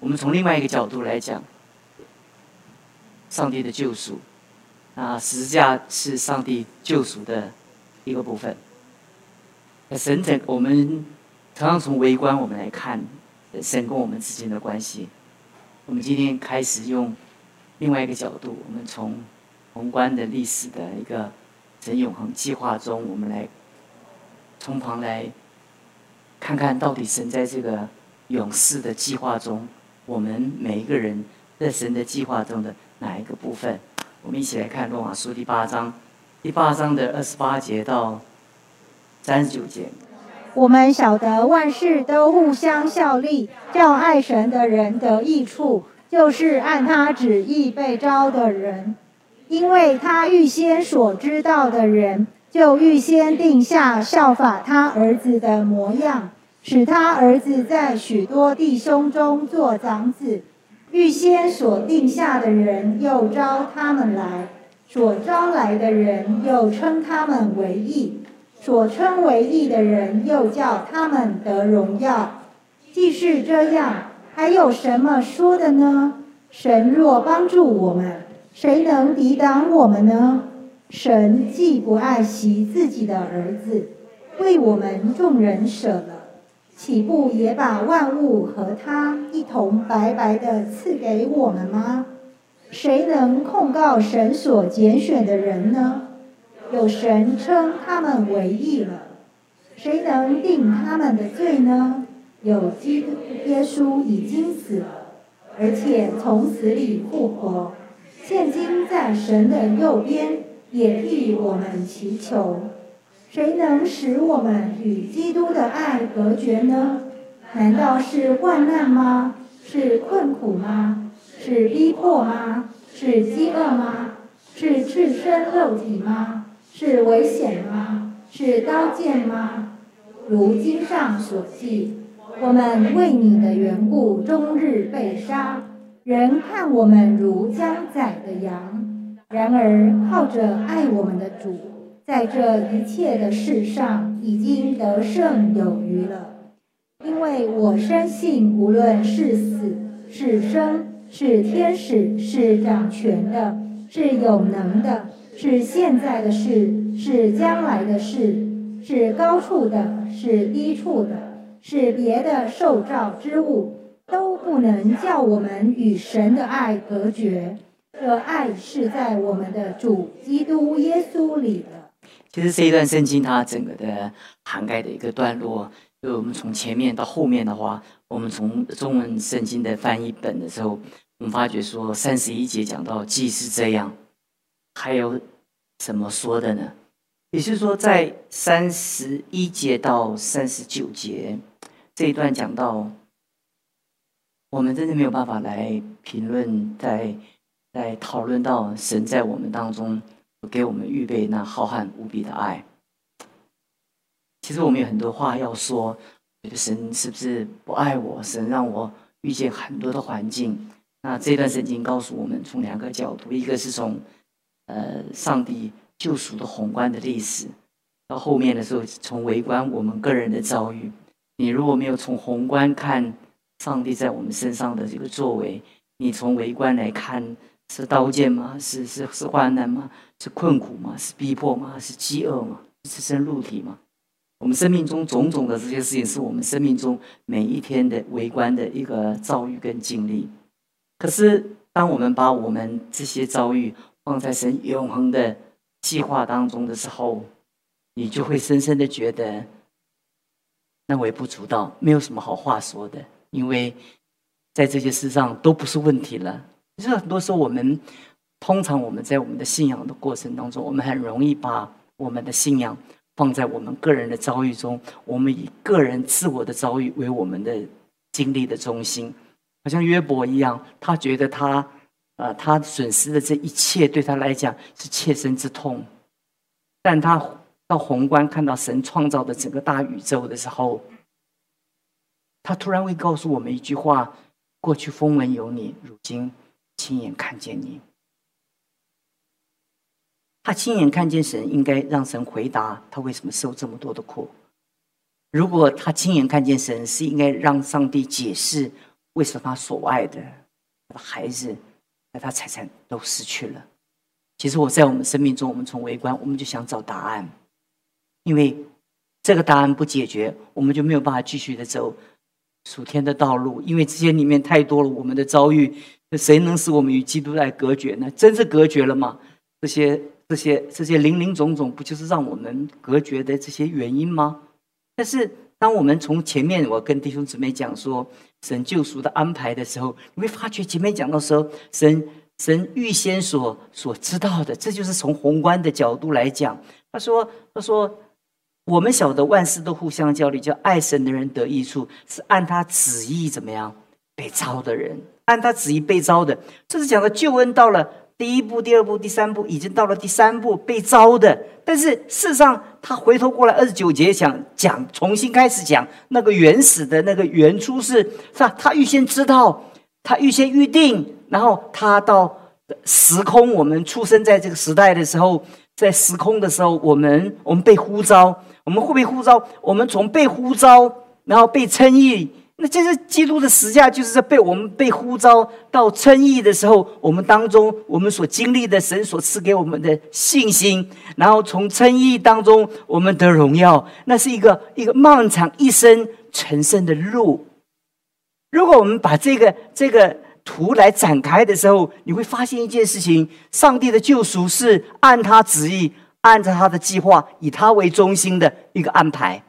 我们从另外一个角度来讲，上帝的救赎，啊，十字架是上帝救赎的一个部分。神整，我们同样从微观我们来看神跟我们之间的关系。我们今天开始用另外一个角度，我们从宏观的历史的一个神永恒计划中，我们来从旁来看看到底神在这个永世的计划中，我们每一个人在神的计划中的哪一个部分？我们一起来看罗马书第八章，第八章的二十八节到三十九节。我们晓得万事都互相效力，叫爱神的人得益处，就是按他旨意被招的人。因为他预先所知道的人，就预先定下效法他儿子的模样，使他儿子在许多弟兄中做长子。预先所定下的人，又招他们来；所招来的人，又称他们为义。所称为义的人，又叫他们得荣耀。既是这样，还有什么说的呢？神若帮助我们，谁能抵挡我们呢？神既不爱惜自己的儿子，为我们众人舍了，岂不也把万物和他一同白白的赐给我们吗？谁能控告神所拣选的人呢？有神称他们为义了，谁能定他们的罪呢？有基督耶稣已经死了，而且从死里复活，现今在神的右边，也替我们祈求。谁能使我们与基督的爱隔绝呢？难道是患难吗？是困苦吗？是逼迫吗？是饥饿吗？是赤身肉体吗？是危险吗？是刀剑吗？如经上所记，我们为你的缘故，终日被杀，人看我们如将宰的羊。然而靠着爱我们的主，在这一切的事上已经得胜有余了。因为我深信，无论是死是生，是天使，是掌权的，是有能的。是现在的事，是将来的事，是高处的，是低处的，是别的受造之物，都不能叫我们与神的爱隔绝。这爱是在我们的主基督耶稣里的。其实这一段圣经它整个的涵盖的一个段落，就我们从前面到后面的话，我们从中文圣经的翻译本的时候，我们发觉说三十一节讲到既是这样。还有怎么说的呢？也就是说，在三十一节到三十九节这一段讲到，我们真的没有办法来评论，在在讨论到神在我们当中给我们预备那浩瀚无比的爱。其实我们有很多话要说，神是不是不爱我？神让我遇见很多的环境。那这段圣经告诉我们，从两个角度，一个是从。呃，上帝救赎的宏观的历史，到后面的时候，从围观我们个人的遭遇，你如果没有从宏观看上帝在我们身上的这个作为，你从围观来看，是刀剑吗？是是是患难吗？是困苦吗？是逼迫吗？是饥饿吗？是生入体吗？我们生命中种种的这些事情，是我们生命中每一天的围观的一个遭遇跟经历。可是，当我们把我们这些遭遇，放在神永恒的计划当中的时候，你就会深深的觉得那微不足道，没有什么好话说的。因为在这些事上都不是问题了。其实很多时候，我们通常我们在我们的信仰的过程当中，我们很容易把我们的信仰放在我们个人的遭遇中，我们以个人自我的遭遇为我们的经历的中心，好像约伯一样，他觉得他。呃，他损失的这一切对他来讲是切身之痛，但他到宏观看到神创造的整个大宇宙的时候，他突然会告诉我们一句话：过去风闻有你，如今亲眼看见你。他亲眼看见神，应该让神回答他为什么受这么多的苦。如果他亲眼看见神，是应该让上帝解释为什么他所爱的他的孩子、他财产都失去了？其实我在我们生命中，我们从围观，我们就想找答案，因为这个答案不解决，我们就没有办法继续的走属天的道路。因为这些里面太多了，我们的遭遇，谁能使我们与基督来隔绝呢？真是隔绝了吗？这些、这些、这些零零总总，不就是让我们隔绝的这些原因吗？但是，当我们从前面我跟弟兄姊妹讲说神救赎的安排的时候，你会发觉前面讲的时候，神。神预先所所知道的，这就是从宏观的角度来讲。他说：“他说，我们晓得万事都互相交流，叫爱神的人得益处，是按他旨意怎么样被招的人，按他旨意被招的。这是讲的救恩到了第一步、第二步、第三步，已经到了第三步被招的。但是事实上，他回头过来二十九节讲讲，重新开始讲那个原始的那个原初是是？他预先知道，他预先预定。”然后他到时空，我们出生在这个时代的时候，在时空的时候，我们我们被呼召，我们会被呼召，我们从被呼召，然后被称义，那这是基督的实价，就是在被我们被呼召到称义的时候，我们当中我们所经历的神所赐给我们的信心，然后从称义当中我们得荣耀，那是一个一个漫长一生成圣的路。如果我们把这个这个。图来展开的时候，你会发现一件事情：上帝的救赎是按他旨意、按照他的计划、以他为中心的一个安排。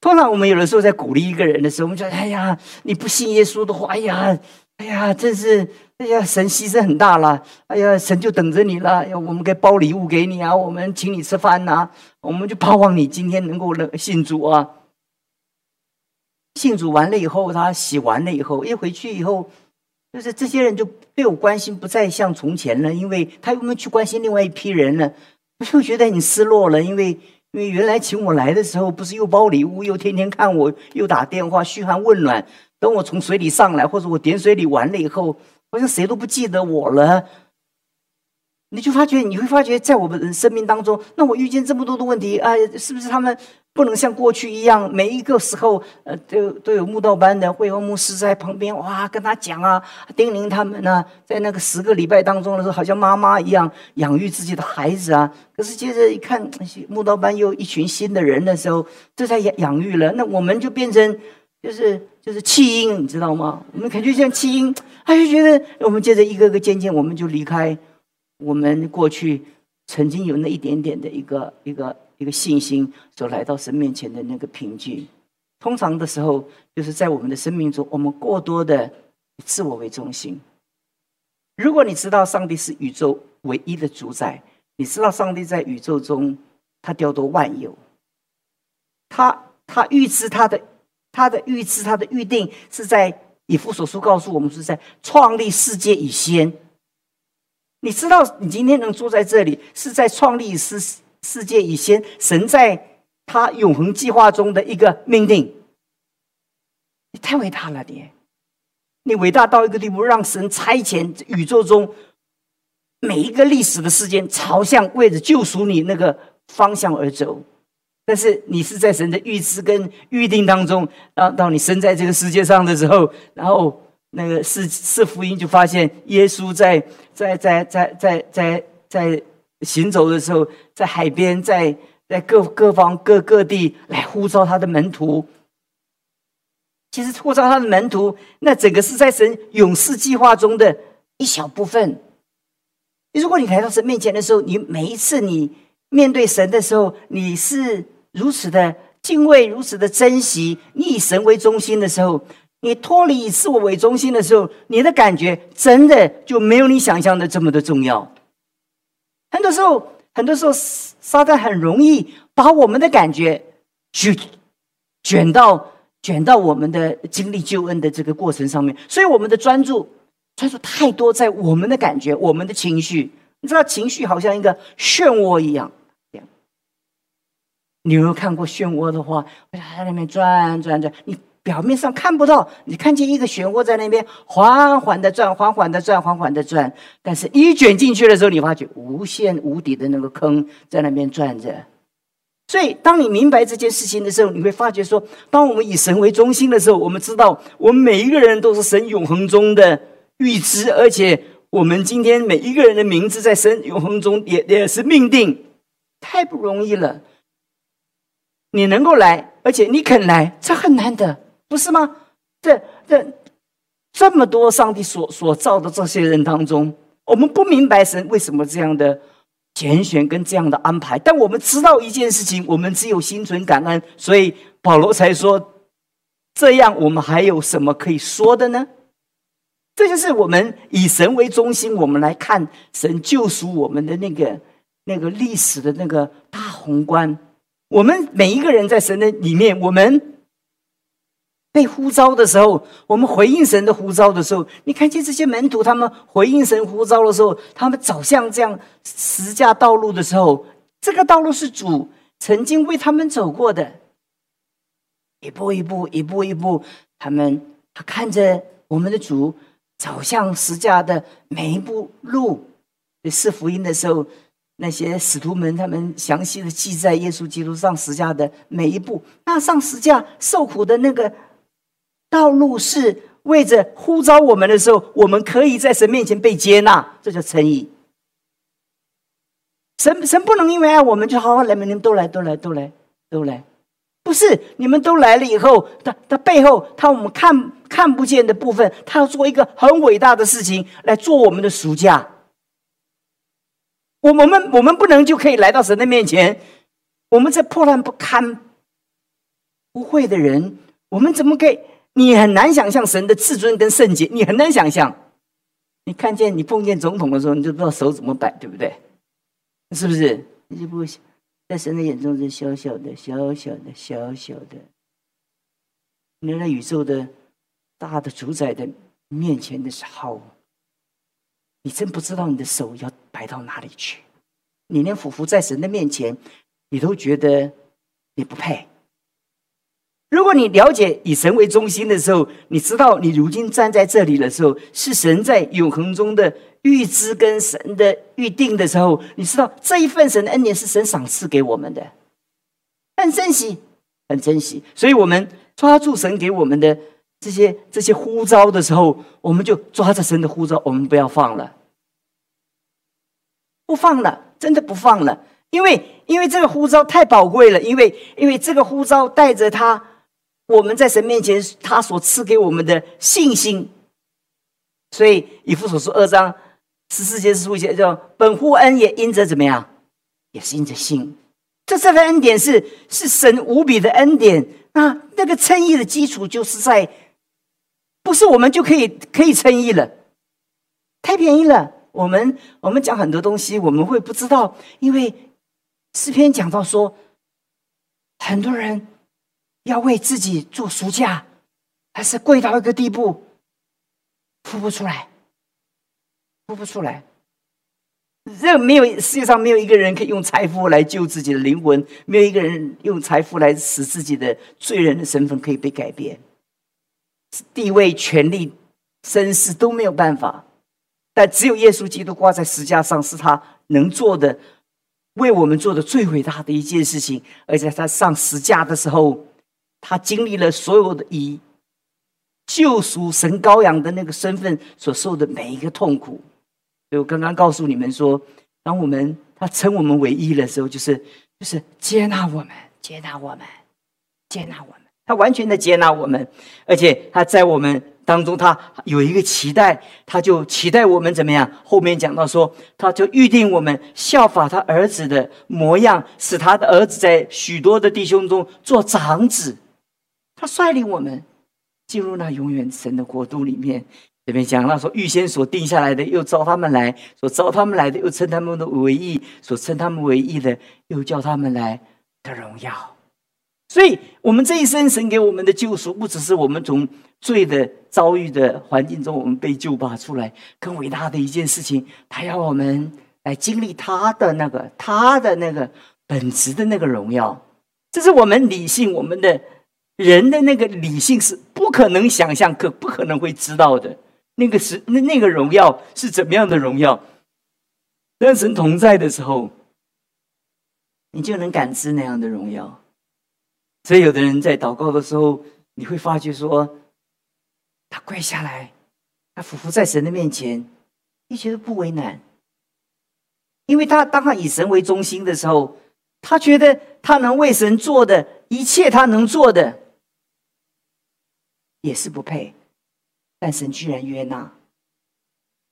通常我们有的时候在鼓励一个人的时候，我们觉得：“哎呀，你不信耶稣的话，哎呀，哎呀，真是，哎呀，神牺牲很大了，哎呀，神就等着你了，要我们给包礼物给你啊，我们请你吃饭呐，我们就盼望你今天能够能信主啊。”信主完了以后，他洗完了以后，一回去以后，就是这些人就对我关心不再像从前了，因为他又没有去关心另外一批人了，我就觉得很失落了，因为因为原来请我来的时候，不是又包礼物，又天天看我，又打电话嘘寒问暖，等我从水里上来，或者我点水里完了以后，好像谁都不记得我了。你就发觉，你会发觉，在我们生命当中，那我遇见这么多的问题啊，是不是他们不能像过去一样，每一个时候，呃，都都有慕道班的会后牧师在旁边，哇，跟他讲啊，叮咛他们呢，在那个十个礼拜当中的时候，好像妈妈一样养育自己的孩子啊。可是接着一看，慕道班又一群新的人的时候，这才养养育了，那我们就变成就是就是弃婴，你知道吗？我们感觉像弃婴，他就觉得我们接着一个个渐渐，我们就离开。我们过去曾经有那一点点的一个一个一个信心，所来到神面前的那个凭据，通常的时候，就是在我们的生命中，我们过多的以自我为中心。如果你知道上帝是宇宙唯一的主宰，你知道上帝在宇宙中他调度万有，他他预知他的他的预知他的预定是在以弗所书告诉我们是在创立世界以先。你知道，你今天能坐在这里，是在创立世世界以前，神在他永恒计划中的一个命令。你太伟大了，你，你伟大到一个地步，让神差遣宇宙中每一个历史的事件朝向为了救赎你那个方向而走。但是你是在神的预知跟预定当中，当当你生在这个世界上的时候，然后。那个是是福音，就发现耶稣在在在在在在在行走的时候，在海边，在在各各方各各地来呼召他的门徒。其实呼召他的门徒，那整个是在神勇士计划中的一小部分。如果你来到神面前的时候，你每一次你面对神的时候，你是如此的敬畏，如此的珍惜，你以神为中心的时候。你脱离以自我为中心的时候，你的感觉真的就没有你想象的这么的重要。很多时候，很多时候，撒旦很容易把我们的感觉去卷到卷到我们的经历救恩的这个过程上面，所以我们的专注专注太多在我们的感觉、我们的情绪。你知道，情绪好像一个漩涡一样。你有看过漩涡的话，在那边转转转，你。表面上看不到，你看见一个漩涡在那边缓缓的转，缓缓的转，缓缓的转。但是，一卷进去的时候，你发觉无限无底的那个坑在那边转着。所以，当你明白这件事情的时候，你会发觉说，当我们以神为中心的时候，我们知道我们每一个人都是神永恒中的预知，而且我们今天每一个人的名字在神永恒中也也是命定，太不容易了。你能够来，而且你肯来，这很难得，不是吗？这这这么多上帝所所造的这些人当中，我们不明白神为什么这样的。拣选跟这样的安排，但我们知道一件事情，我们只有心存感恩，所以保罗才说：“这样我们还有什么可以说的呢？”这就是我们以神为中心，我们来看神救赎我们的那个那个历史的那个大宏观。我们每一个人在神的里面，我们。被呼召的时候，我们回应神的呼召的时候，你看见这些门徒，他们回应神呼召的时候，他们走向这样十架道路的时候，这个道路是主曾经为他们走过的，一步一步，一步一步，他们他看着我们的主走向十架的每一步路。是福音的时候，那些使徒们他们详细的记载耶稣基督上十架的每一步，那上十架受苦的那个。道路是为着呼召我们的时候，我们可以在神面前被接纳，这叫诚意。神神不能因为爱我们就好好来，你们都来，都来，都来，都来。不是你们都来了以后，他他背后他我们看看不见的部分，他要做一个很伟大的事情来做我们的暑假。我我们我们不能就可以来到神的面前，我们这破烂不堪、不会的人，我们怎么给？你很难想象神的至尊跟圣洁，你很难想象。你看见你碰见总统的时候，你就不知道手怎么摆，对不对？是不是？你就不会在神的眼中是小小的、小小的、小小的。你在宇宙的大的主宰的面前的时候，你真不知道你的手要摆到哪里去。你连匍匐在神的面前，你都觉得你不配。如果你了解以神为中心的时候，你知道你如今站在这里的时候，是神在永恒中的预知跟神的预定的时候，你知道这一份神的恩典是神赏赐给我们的，很珍惜，很珍惜。所以，我们抓住神给我们的这些这些呼召的时候，我们就抓着神的呼召，我们不要放了，不放了，真的不放了，因为因为这个呼召太宝贵了，因为因为这个呼召带着他。我们在神面前，他所赐给我们的信心，所以以父所说二章十四节十五节叫本乎恩也因着怎么样，也是因着信。这这份恩典是是神无比的恩典。那那个称义的基础就是在，不是我们就可以可以称义了，太便宜了。我们我们讲很多东西，我们会不知道，因为诗篇讲到说，很多人。要为自己做赎价，还是贵到一个地步，哭不出来，哭不出来。这没有世界上没有一个人可以用财富来救自己的灵魂，没有一个人用财富来使自己的罪人的身份可以被改变。地位、权力、身世都没有办法，但只有耶稣基督挂在石架上，是他能做的，为我们做的最伟大的一件事情。而且他上石架的时候。他经历了所有的以救赎神羔羊的那个身份所受的每一个痛苦。所以我刚刚告诉你们说，当我们他称我们为一的时候，就是就是接纳我们，接纳我们，接纳我们。他完全的接纳我们，而且他在我们当中，他有一个期待，他就期待我们怎么样？后面讲到说，他就预定我们效法他儿子的模样，使他的儿子在许多的弟兄中做长子。他率领我们进入那永远神的国度里面。这边讲到说，预先所定下来的，又召他们来；所召他们来的，又称他们的为义；所称他们为义的，又叫他们来的荣耀。所以，我们这一生神给我们的救赎，不只是我们从罪的遭遇的环境中，我们被救拔出来。更伟大的一件事情，他要我们来经历他的那个他的那个本质的那个荣耀。这是我们理性，我们的。人的那个理性是不可能想象，可不可能会知道的。那个是那那个荣耀是怎么样的荣耀？跟神同在的时候，你就能感知那样的荣耀。所以，有的人在祷告的时候，你会发觉说，他跪下来，他俯伏在神的面前，你觉得不为难，因为他当他以神为中心的时候，他觉得他能为神做的一切，他能做的也是不配，但神居然约纳。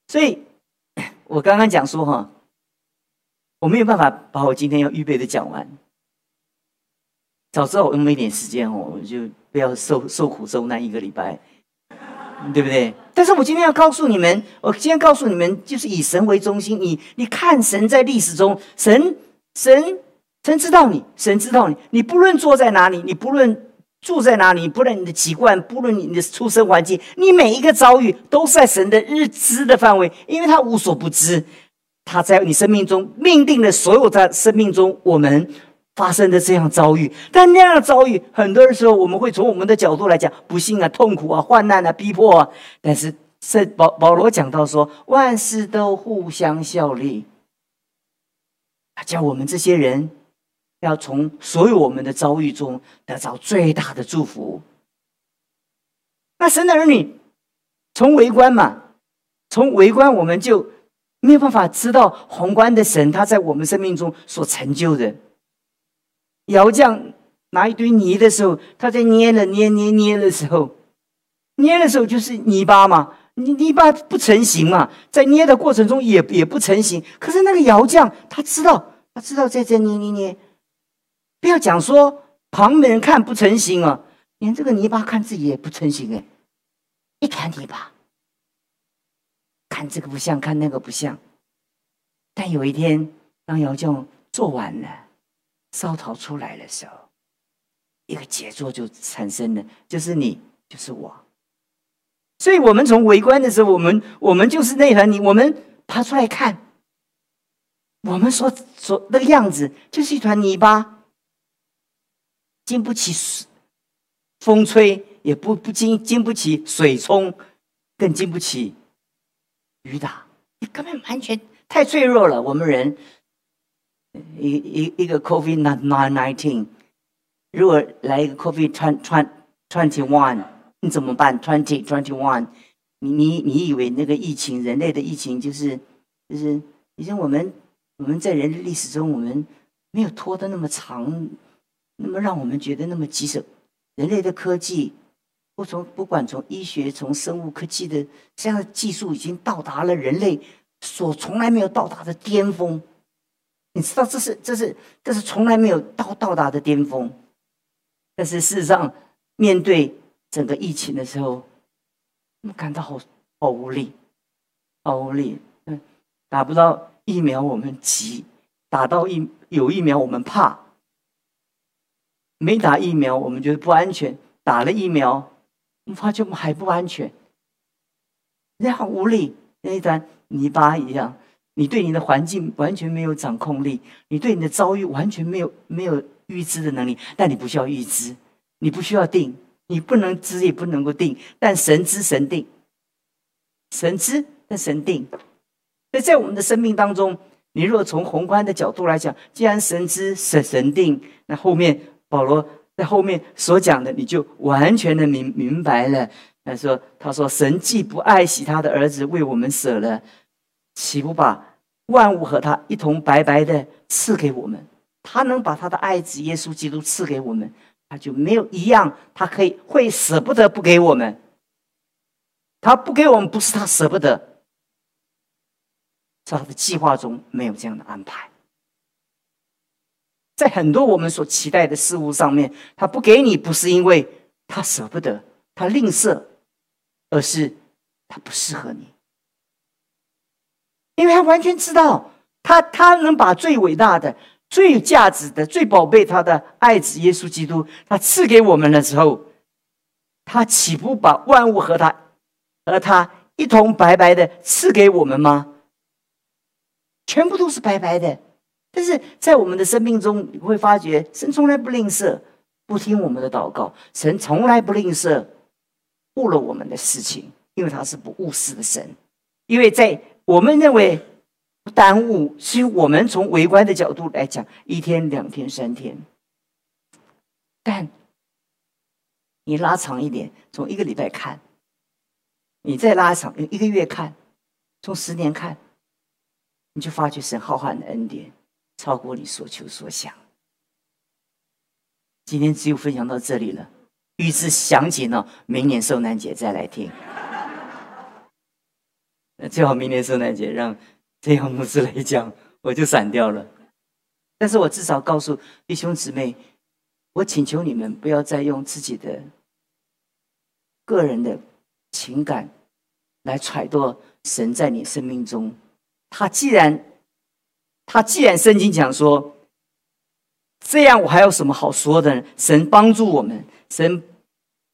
所以，我刚刚讲说哈。我没有办法把我今天要预备的讲完。早知道我用一点时间哦，我就不要受受苦受难一个礼拜，对不对？但是我今天要告诉你们，我今天告诉你们，就是以神为中心。你你看，神在历史中，神神神知道你，神知道你。你不论坐在哪里，你不论住在哪里，不论你的籍贯，不论你的出生环境，你每一个遭遇都是在神的日知的范围，因为他无所不知。他在你生命中命定了所有在生命中我们发生的这样遭遇，但那样的遭遇，很多的时候我们会从我们的角度来讲，不幸啊、痛苦啊、患难啊、逼迫啊。但是圣保保罗讲到说，万事都互相效力，他叫我们这些人要从所有我们的遭遇中得到最大的祝福。那神的儿女从围观嘛，从围观我们就。没有办法知道宏观的神他在我们生命中所成就的。窑匠拿一堆泥的时候，他在捏了捏捏捏的时候，捏的时候就是泥巴嘛，泥泥巴不成形嘛，在捏的过程中也也不成形。可是那个窑匠他知道，他知道在这捏捏捏，不要讲说旁边人看不成形啊，连这个泥巴看自己也不成形哎，一团泥巴。看这个不像，看那个不像。但有一天，当窑匠做完了，烧陶出来的时候，一个杰作就产生了，就是你，就是我。所以，我们从围观的时候，我们我们就是那团泥，我们爬出来看，我们所所那个样子，就是一团泥巴，经不起风吹，也不不经经不起水冲，更经不起。雨打，你根本完全太脆弱了。我们人一一一个 COVID nineteen，如果来一个 COVID twen twenty one，你怎么办？twenty twenty one，你你你以为那个疫情，人类的疫情就是就是以前我们我们在人类历史中，我们没有拖得那么长，那么让我们觉得那么棘手。人类的科技。不从不管从医学、从生物科技的这样的技术，已经到达了人类所从来没有到达的巅峰。你知道，这是这是这是从来没有到到达的巅峰。但是事实上，面对整个疫情的时候，我们感到好好无力，好无力。嗯，打不到疫苗我们急，打到疫有疫苗我们怕，没打疫苗我们觉得不安全，打了疫苗。我们发觉我们还不安全，你好无力，像一团泥巴一样。你对你的环境完全没有掌控力，你对你的遭遇完全没有没有预知的能力。但你不需要预知，你不需要定，你不能知也不能够定。但神知神定，神知但神定。所以在我们的生命当中，你若从宏观的角度来讲，既然神知神神定，那后面保罗。在后面所讲的，你就完全的明明白了。他说：“他说，神既不爱惜他的儿子为我们舍了，岂不把万物和他一同白白的赐给我们？他能把他的爱子耶稣基督赐给我们，他就没有一样，他可以会舍不得不给我们。他不给我们，不是他舍不得，是他的计划中没有这样的安排。”在很多我们所期待的事物上面，他不给你，不是因为他舍不得，他吝啬，而是他不适合你，因为他完全知道，他他能把最伟大的、最有价值的、最宝贝他的爱子耶稣基督，他赐给我们的时候，他岂不把万物和他和他一同白白的赐给我们吗？全部都是白白的。但是在我们的生命中，你会发觉神从来不吝啬，不听我们的祷告。神从来不吝啬误了我们的事情，因为他是不务实的神。因为在我们认为耽误，是我们从围观的角度来讲，一天、两天、三天。但你拉长一点，从一个礼拜看，你再拉长一个月看，从十年看，你就发觉神浩瀚的恩典超过你所求所想。今天只有分享到这里了，预知详情呢，明年受难节再来听。那最好明年圣诞节让这样牧师来讲，我就散掉了。但是我至少告诉弟兄姊妹，我请求你们不要再用自己的个人的情感来揣度神在你生命中。他既然他既然圣经讲说，这样我还有什么好说的呢？神帮助我们，神。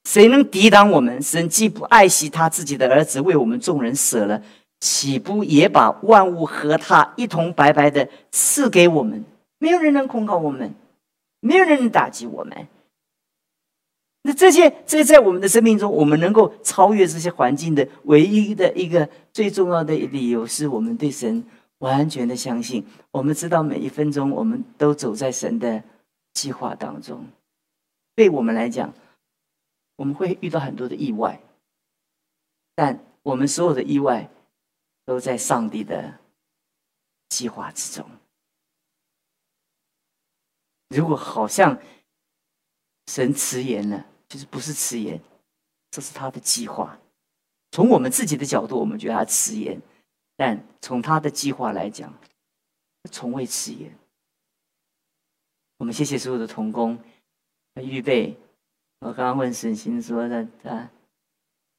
谁能抵挡我们？神既不爱惜他自己的儿子，为我们众人舍了，岂不也把万物和他一同白白的赐给我们？没有人能控告我们，没有人能打击我们。那这些，这在我们的生命中，我们能够超越这些环境的唯一的一个最重要的理由，是我们对神完全的相信。我们知道每一分钟，我们都走在神的计划当中。对我们来讲。我们会遇到很多的意外，但我们所有的意外都在上帝的计划之中。如果好像神迟延了，其实不是迟延，这是他的计划。从我们自己的角度，我们觉得他迟延，但从他的计划来讲，从未迟延。我们谢谢所有的童工，预备。我刚刚问沈星说：“他他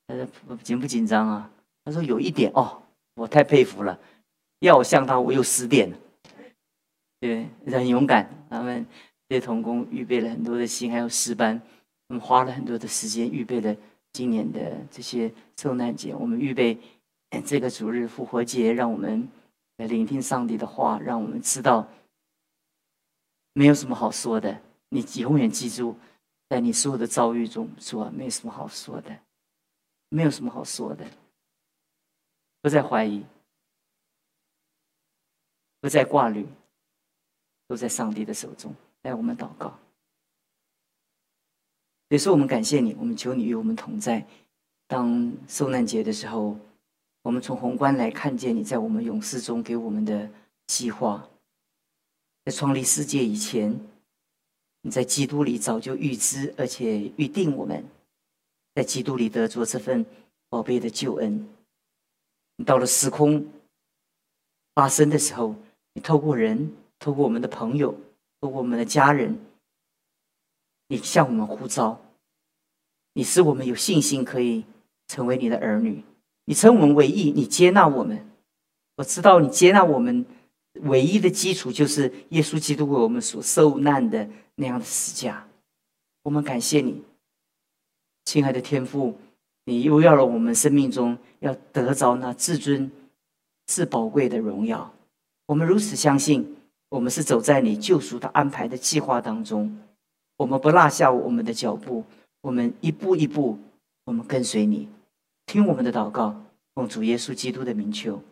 他说紧不紧张啊？”他说：“有一点哦，我太佩服了。要我像他，我又失电了。对，很勇敢。他们这些童工预备了很多的心，还有诗班，我们花了很多的时间预备了今年的这些受难节。我们预备这个主日复活节，让我们来聆听上帝的话，让我们知道没有什么好说的。你永远记住。”在你所有的遭遇中，说没有什么好说的，没有什么好说的，不再怀疑，不再挂虑，都在上帝的手中。来，我们祷告。也是我们感谢你，我们求你与我们同在。当受难节的时候，我们从宏观来看见你在我们勇士中给我们的计划，在创立世界以前。你在基督里早就预知，而且预定我们在基督里得着这份宝贝的救恩。你到了时空发生的时候，你透过人，透过我们的朋友，透过我们的家人，你向我们呼召，你使我们有信心可以成为你的儿女。你称我们为义，你接纳我们。我知道你接纳我们唯一的基础就是耶稣基督为我们所受难的。那样的死价，我们感谢你，亲爱的天父，你又要了我们生命中要得着那至尊、至宝贵的荣耀。我们如此相信，我们是走在你救赎的安排的计划当中，我们不落下我们的脚步，我们一步一步，我们跟随你，听我们的祷告，奉主耶稣基督的名求。